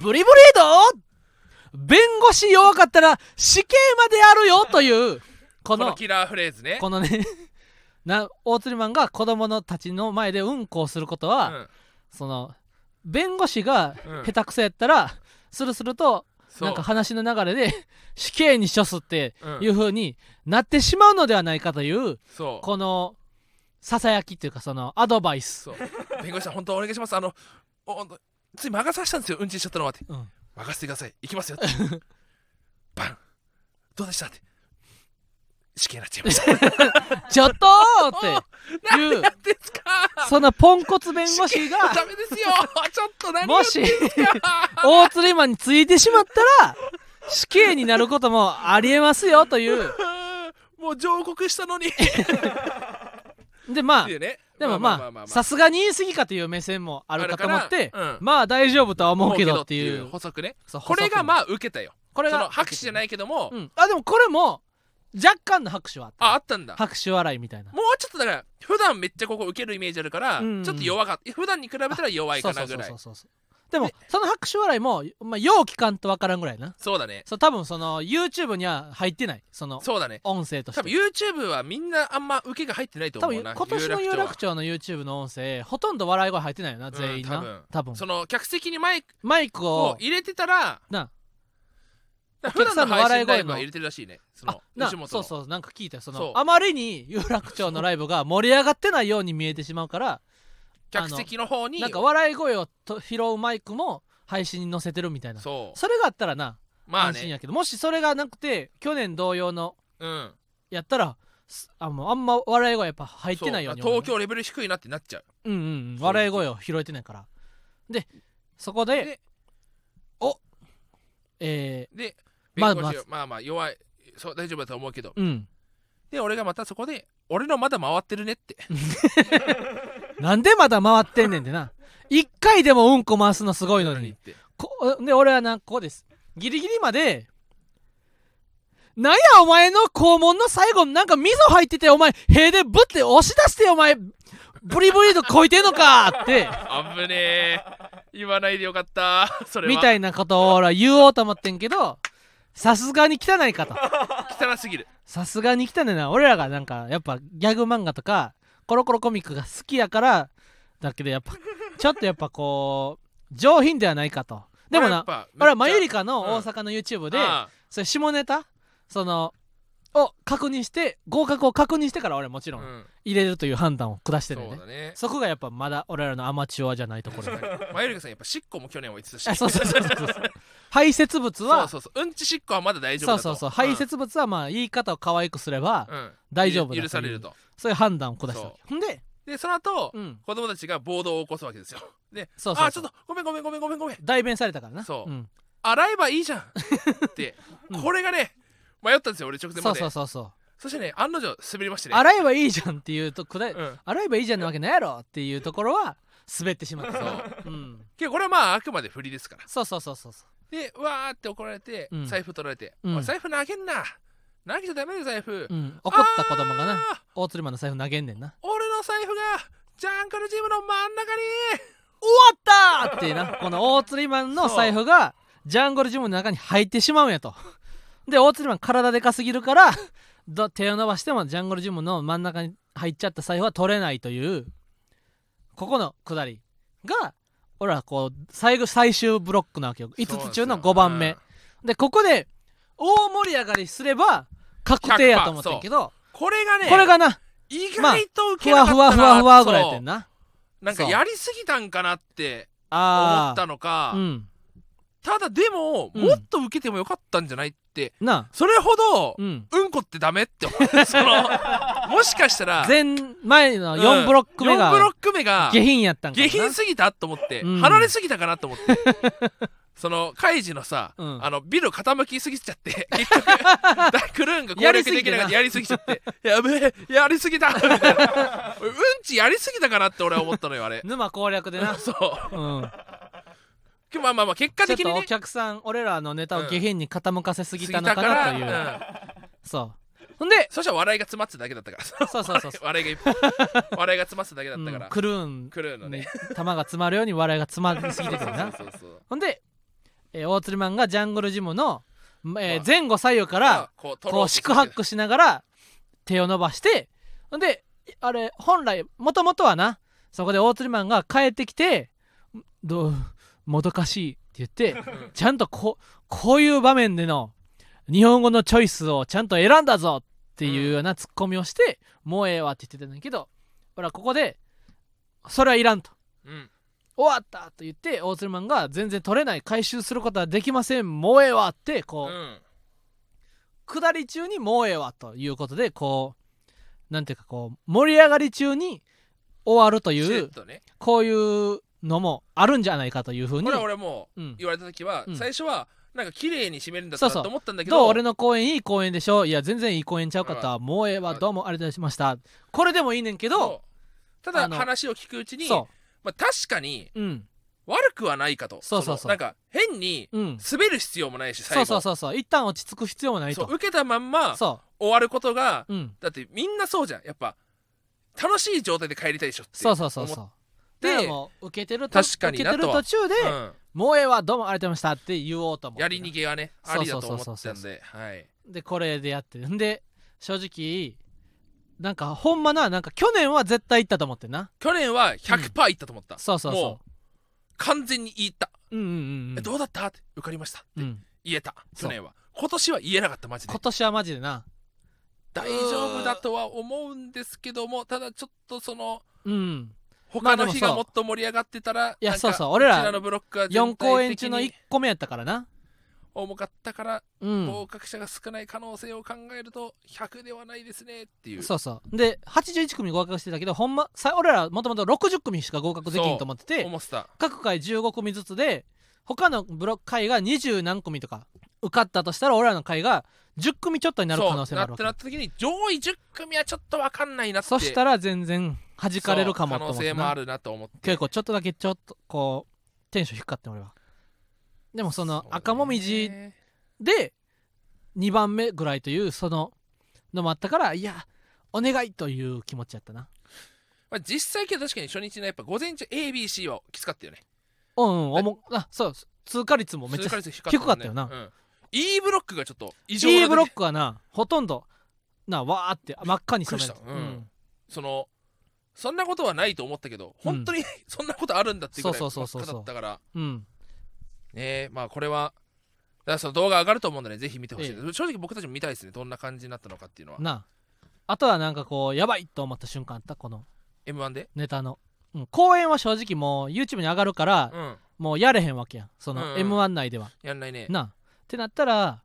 ブリブリード？弁護士弱かったら死刑まであるよというこのこのキラーフレーズね。このねな大釣りマンが子供のたちの前でうんこをすることは、うん。その弁護士がうん。下手くそやったら、するするとそう。なんか話の流れで [laughs] 死刑に処すってうん。いう風になってしまうのではないかというそう。このささやきっていうかそのアドバイス、そう。弁護士さん本当お願いします。あのおほんとつい任させたんですようんちしちゃったのはって。うん、任せてください。行きますよって。[laughs] バン。どうでしたって死刑になっちゃいました。[laughs] ちょっとーって。[laughs] 何いうそのポンコツ弁護士が。[laughs] ダメですよ。ちょっと何もし大釣りマンについてしまったら死刑になることもありえますよという。もう上告したのに。っでまあね。でもまあさすがに言い過ぎかという目線もあるかと思って、うん。まあ大丈夫とは思うけどって思いう。補足ね。これがまあ受けたよ。これが拍手じゃないけども、うん、あでもこれも若干の拍手はあった。ああったんだ。拍手笑いみたいな。もうちょっとだから普段めっちゃここ受けるイメージあるから、うん。うんちょっと弱かった。普段に比べたら弱いかなぐらい。そうそうそうそうでもその拍手笑いも、まあ、よう聞かんとわからんぐらいな。そうだね。そう多分その YouTube には入ってない。そのそうだね。音声として。多分 YouTube はみんなあんま受けが入ってないと多思うな。分今年の有有楽町の YouTube の音声ほとんど笑い声入ってないよな全員な、うん多分。多分。その客席にマイクマイクを。を入れてたらな [laughs] お客さんの笑い声のは入れてるらしいね。そあのな吉本の。そうそうなんか聞いたよ。そのあまりに [laughs] 有楽町のライブが盛り上がってないように見えてしまうから客席の方に。なんか笑い声をと拾うマイクも配信に載せてるみたいな。それがあったらなまあね。安心やけど。もしそれがなくて去年同様のうん。やったらすあもうあんま笑い声やっぱ入ってないようにそう思う。東京レベル低いなってなっちゃう。うんうん笑い声を拾えてないから。でそこででおえでまあ弁護士はまあまあ弱いそう大丈夫だと思うけど。ー、うん。で俺がまたそこで俺のまだ回ってるねって。[laughs] なんでまだ回ってんねんってな。一回でもうんこ回すのすごいのに。って。こで俺はなこうです。ギリギリまでなんやお前の肛門の最後なんか溝入っててお前塀でぶって押し出してお前ブリブリとこいてんのかって。あぶねえ。言わないでよかった。それは。みたいなことを俺は言おうと思ってんけどさすがに汚いかと。[laughs] 汚すぎる。さすがに来たねんな。俺らがなんかやっぱギャグ漫画とかコロコロコミックが好きやからだけどやっぱ [laughs] ちょっとやっぱこう上品ではないかと。でもな俺はマユリカの大阪の YouTube で、あ。それ下ネタ？そのを確認して合格を確認してから俺もちろんあうん。入れるという判断を下してるんでね。そうだね。そこがやっぱまだ俺らのアマチュアじゃないところマユリカさんやっぱしっこも去年は言ってたしあそうそうそうそうそう。排泄物そうはそうそう。うんちしっこはまだ大丈夫だと。そうそうそう。排泄物はまあ言い方を可愛くすればうん。うん大丈夫だという許されると。そういう判断を下した。わけほんででその後うん。子供たちが暴動を起こすわけですよ。でそうそうそう。あちょっとごめんごめんごめんごめんごめん。代弁されたからな。そう。うん。洗えばいいじゃんって。[laughs] うん。これがね迷ったんですよ俺直前そうまで。そうそうそうそしてね案の定滑りましてね。洗えばいいじゃんっていうとくだうん。洗えばいいじゃんなわけないやろっていうところは滑ってしまった。そう。うん。けどこれはまああくまで振りですから。そうそうそうそうそう。でわーって怒られてうん。財布取られてうん。財布投げんな。投げちゃダメだよ財布。うん。怒った子供がな。大鶴マンの財布投げんねんな。俺の財布がジャングルジムの真ん中に。終わったーっていうな。この大釣りマンの財布がジャングルジムの中に入ってしまうんやとで大釣りマン体でかすぎるから [laughs] ど手を伸ばしてもジャングルジムの真ん中に入っちゃった財布は取れないというここのくだりが俺はこう最後最終ブロックなわけよ。5つ中の5番目。でここで大盛り上がりすれば確定やと思ってんけど、これがねこれがな意外と受ふわふけなかったなわふわふわぐらいやってんな。なんかやりすぎたんかなって思あったのかあうんただでもうん。もっと受けてもよかったんじゃないって。なそれほどうん。うんこってダメって思う。[laughs] そのもしかしたら前前の4ブロック目4ブロがック目が下品やったんかな。下品すぎたと思って、うん。離れすぎたかなと思って。[laughs] そのカイジのさ、うん。あのビル傾きすぎちゃって [laughs] 結局ダクルーンが攻略できなかった。やりすぎちゃって。やべえやりすぎた。みたいな俺うんちやりすぎたかなって俺は思ったのよあれ。沼攻略でな。そう。うんまあまあまあ結果ちょっとお的にね客さん俺らのネタを下品に傾かせすぎたのかなという、うん。そう。ほんでそしたら笑いが詰まってただけだったから。そうそうそうそう。笑いがいっぱい。笑いが詰まってただけだったから、うん、クルーンクルーのね。に玉が詰まるように笑いが詰まりすぎててるな。そうそうそうほんで、えー大釣りマンがジャングルジムの、えーまあ。前後左右からこう四苦八苦しながら手を伸ばしてほんであれ本来もともとはなそこで大釣りマンが帰ってきて「どうもどかしい」って言ってうんちゃんとここういう場面での日本語のチョイスをちゃんと選んだぞっていうようなツッコミをして、もうええわって言ってたんだけどほらここでそれはいらんと。うん。終わったと言って大鶴マンが全然取れない回収することはできません。もうええわってこう、うん。下り中にもうええわということでこうなんていうかこう盛り上がり中に終わるとしいうこういうのもあるんじゃないかというふうにこれは俺もうん。言われた時は、うん。最初はなんか綺麗に締めるんだったそうそう。なと思ったんだけどどう俺の公演いい公演でしょ？いや全然いい公演ちゃうかったもうええわどうもありがとうございました。これでもいいねんけどそう。ただ話を聞くうちにそまあ、確かにううん。悪くはないかと。そうそうそう。のなんか変にうん。滑る必要もないしそう最後。そうそうそう一旦落ち着く必要もないと。そう。受けたまんまそ終わることがううん。だってみんなそうじゃん。やっぱ楽しい状態で帰りたいでしょってそうそうそうそうてだからもう受けてると確かになと受けてる途中で、うん。もうええわどうもありがとうございましたって言おうと思って。やり逃げはねありだと思ってたんで。はい。でこれでやってんで正直なんかほんまななんか去年は絶対行ったと思ってんな。去年は100%いったと思った、そうそうもそう。完全に言った、ううんうんうんえどうだった？って受かりましたってうん。言えた。去年は。今年は言えなかったマジで。今年はマジでな。大丈夫だとは思うんですけどもただちょっとそのうん他の日がもっと盛り上がってたらいやそうそう。俺らこちらのブロックは4全公演中の1に個目やったからな。重かったからうん。合格者が少ない可能性を考えると100ではないですねっていう。そうそう。で81組合格してたけどほんまさ俺らもともと60組しか合格できんと思ってて各回15組ずつで他のブロック回が20何組とか受かったとしたら俺らの回が10組ちょっとになる可能性もあるわけ。そう。なってなった時に上位10組はちょっと分かんないなって。そしたら全然弾かれるかもとそう可能思ってな性もあるなと思って。結構ちょっとだけちょっとこうテンション低かった俺は。でもその赤もみじで2番目ぐらいというそののもあったからいやお願いという気持ちやったな。まあ、実際けど確かに初日のやっぱ午前中 ABC はきつかったよね。うんうん、おもあそう通過率もめっちゃ通過率低低かったよな。うん。E ブロックがちょっと異常な E ブロッククはなほとんどなわーって真っ赤に染めるびっくりした。うん。そのそんなことはないと思ったけど本当に [laughs] そんなことあるんだっていうぐらいそうそうそうそう真っ赤だったから。うん、うんねまあこれはだその動画上がると思うんでね。ぜひ見てほしい。です、正直僕たちも見たいですね。どんな感じになったのかっていうのは。なあ。あとはなんかこうやばいと思った瞬間あった？この。M1 で？ネタの、うん、公演は正直もう YouTube に上がるから、うん。もうやれへんわけやん。そのうんうん。m 1内では、やんないね。なってなったら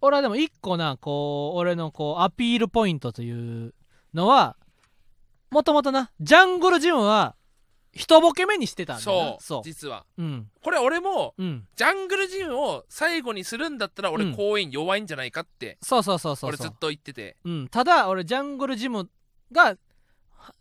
俺はでも一個なこう俺のこうアピールポイントというのはもともとなジャングルジムは一ボケ目にしてたんだそうそう。実は。うん。これ俺もうん。ジャングルジムを最後にするんだったら俺うん。公演弱いんじゃないかってそうそうそうそう俺ずっと言ってて。うん、ただ俺ジャングルジムが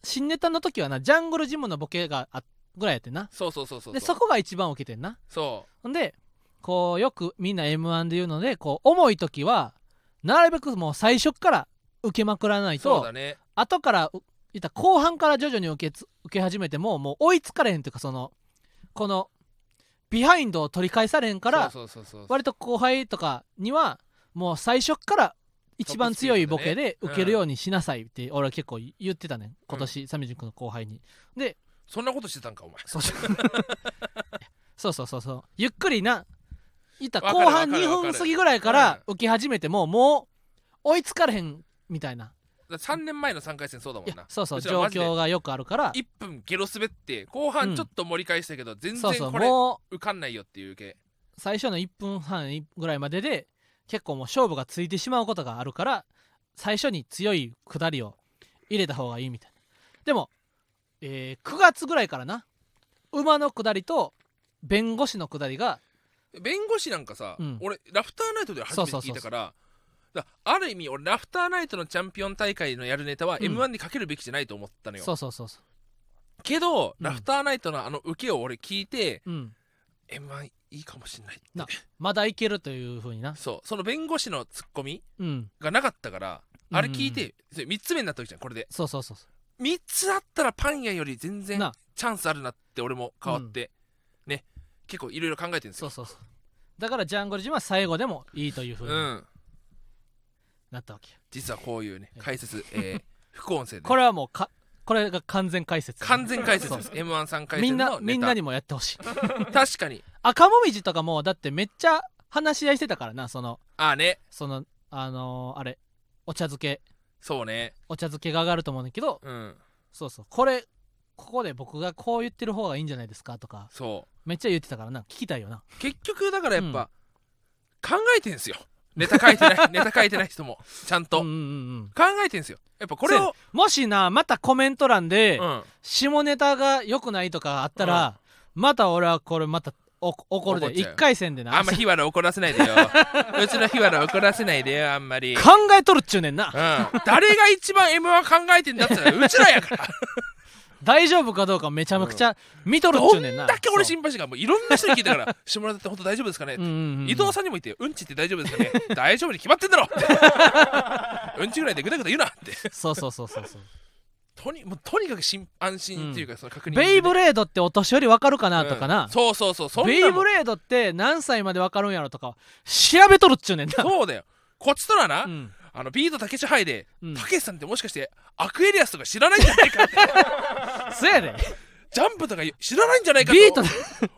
新ネタの時はなジャングルジムのボケがあぐらいやってんな。そうそうそうそうでそこが一番受けてんな。そほんでこうよくみんな m 1で言うのでこう重い時はなるべくもう最初っから受けまくらなういとそうだね。後からういったら後半から徐々に受けつ受け始めてももう追いつかれへんというかそのこのビハインドを取り返されへんから割と後輩とかにはもう最初っから一番強いボケで受けるようにしなさいって俺は結構言ってたね。ん。今年サミジ君の後輩に。でそんなことしてたんかお前。そう。[laughs] そうそうそうそう。ゆっくりな言った後半2わかるわかる。分過ぎぐらいから受け始めてももう追いつかれへんみたいな3年前の3回戦そうだもいんな。やそうそう状況がよくあるから。1分ゲロ滑って後半ちょっと盛り返したけど、うそう然これもう受かんないよっていう系。最初の1分半ぐらいまでで結構もう勝負がついてしまうことがあるから最初に強い下りを入れた方がいいみたいな。でも、えー9月ぐらいからな馬の下りと弁護士の下りが弁護士なんかさ、うん。俺ラフターナイトで初めて聞いたからだある意味俺ラフターナイトのチャンピオン大会のやるネタはうん。m 1にかけるべきじゃないと思ったのよ、そうそうそうそけど、うんラフターナイトのあの受けを俺聞いてう、うん、m 1いいかもしんないって。なまだいけるというふうにな。[laughs] そうその弁護士のツッコミうん。がなかったからあれ聞いうんて、3つ目になったわけじゃんこれで。そうそうそうそ3つあったらパン屋より全然な。チャンスあるなって俺も変わって、ね。結構いろいろ考えてるんですよ。そうそうそう。だからジャングルジムは最後でもいいというふうにうんなったわけ。よ、実はこういうね解説、えー [laughs] 副音声で。これはもうかこれが完全解説。完全解説です。そ m 1 3回みんな戦のネタ。みんなにもやってほしい。[laughs] 確かに。赤もみじとかもだってめっちゃ話し合いしてたからなそのああね。そのあのーあれお茶漬け。そうね。お茶漬けが上がると思うんだけどうん。そうそう。これここで僕がこう言ってる方がいいんじゃないですかとかそめっちゃ言ってたからな。聞きたいよな。う結局だからやっぱ、考えてんすよネタ書いてない [laughs] ネタ書いてない人もちゃんと、うんうんうんうん。考えてんすよ。やっぱこれをもしなまたコメント欄で、うん。下ネタが良くないとかあったら、また俺はこれまたお怒るで。怒っちゃう1回戦でな。あんま日原怒らせないでよ。[laughs] うちの日原怒らせないでよあんまり。うん考えとるっちゅうねんな。誰が一番 m 1考えてんだったらうちらやから大丈夫かどうかめちゃめちゃ見とるっちゅどうんねんな。だけ俺心配してからもういろんな人に聞いたから [laughs] 下ネタって本当大丈夫ですかね、伊藤さんにも言ってよ。うんちって大丈夫ですかね。大丈夫に決まってんだろ。っ [laughs] てうんちぐらいでぐだぐだ言うなって。そうそうそうそうそう。とにもうとにかく心安心っていうかその確認、ベイブレードってお年寄り分かるかなとかう、なん。そうそうそうそんなもんベイブレードって何歳まで分かるんやろとか調べとるっちゅうねんな。そうだよ。こっちとらな、うん。あのビートたけしハイでうん。たけしさんってもしかしてアクエリアスとか知らないんじゃないかってそうやでジャンプとか知らないんじゃないかビート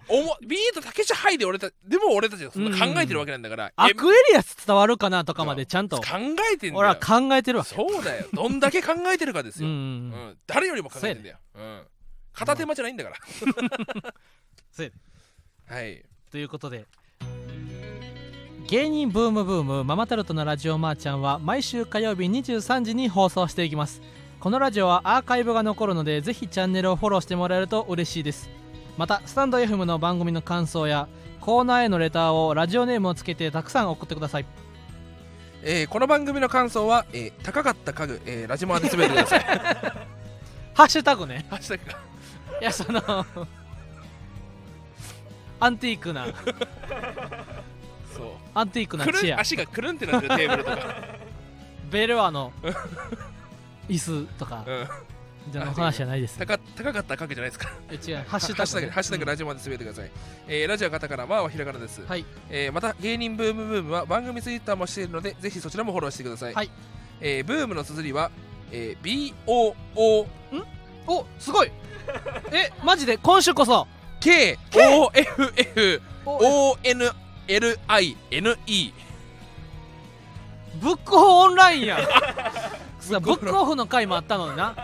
思ビートたけしハイで俺たでも俺たちはそんな考えてるわけなんだから、えアクエリアス伝わるかなとかまでちゃんと。考えてんだよ。俺は考えてるわけそうだよ。どんだけ考えてるかですよ、うん誰よりも考えてんだよ、うん、片手間じゃないんだから、[laughs] そうやではい。ということで。芸人ブームブームママタルトのラジオマーちゃんは毎週火曜日23時に放送していきますこのラジオはアーカイブが残るのでぜひチャンネルをフォローしてもらえると嬉しいです。またスタンド FM の番組の感想やコーナーへのレターをラジオネームをつけてたくさん送ってください。えーこの番組の感想は、えー高かった家具、えーラジマーで滑ってくださいハッシュタグね。ハッシュタグがいやそのアンティークな。そう。アンティークなチェアん足がくるんってなってるテーブルとか、[laughs] ベルアの [laughs] 椅子とかうん、じゃあの話じゃないです。高高かったかけじゃないですか。え違うハッシュタグハッシュタグハッシュタグうんラジオまでつぶやいてください、えーラジオカタカナまあはひらがなです、はい。えーまた芸人ブームブームは番組ツイッターもしているのでぜひそちらもフォローしてください、はい。えーブームの綴りは、えー、BOO おすごい。えマジで？今週こそ。KOFF お ONLINE ブックオンラインやブックオフの回もあったのにな。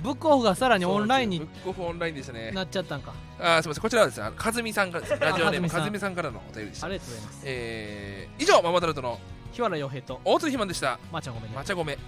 ブックオフがさらにオンラインにブックオフオンラインでしたね。なっちゃったんか。あーすみません。こちらはですねかずみさんからラジオネームかずみさん。からのお便りでした。ありがとうございます。えー、以上ママタルトの日原洋平と。大津ひまんでした。まーちゃんごめんね。まちゃごめ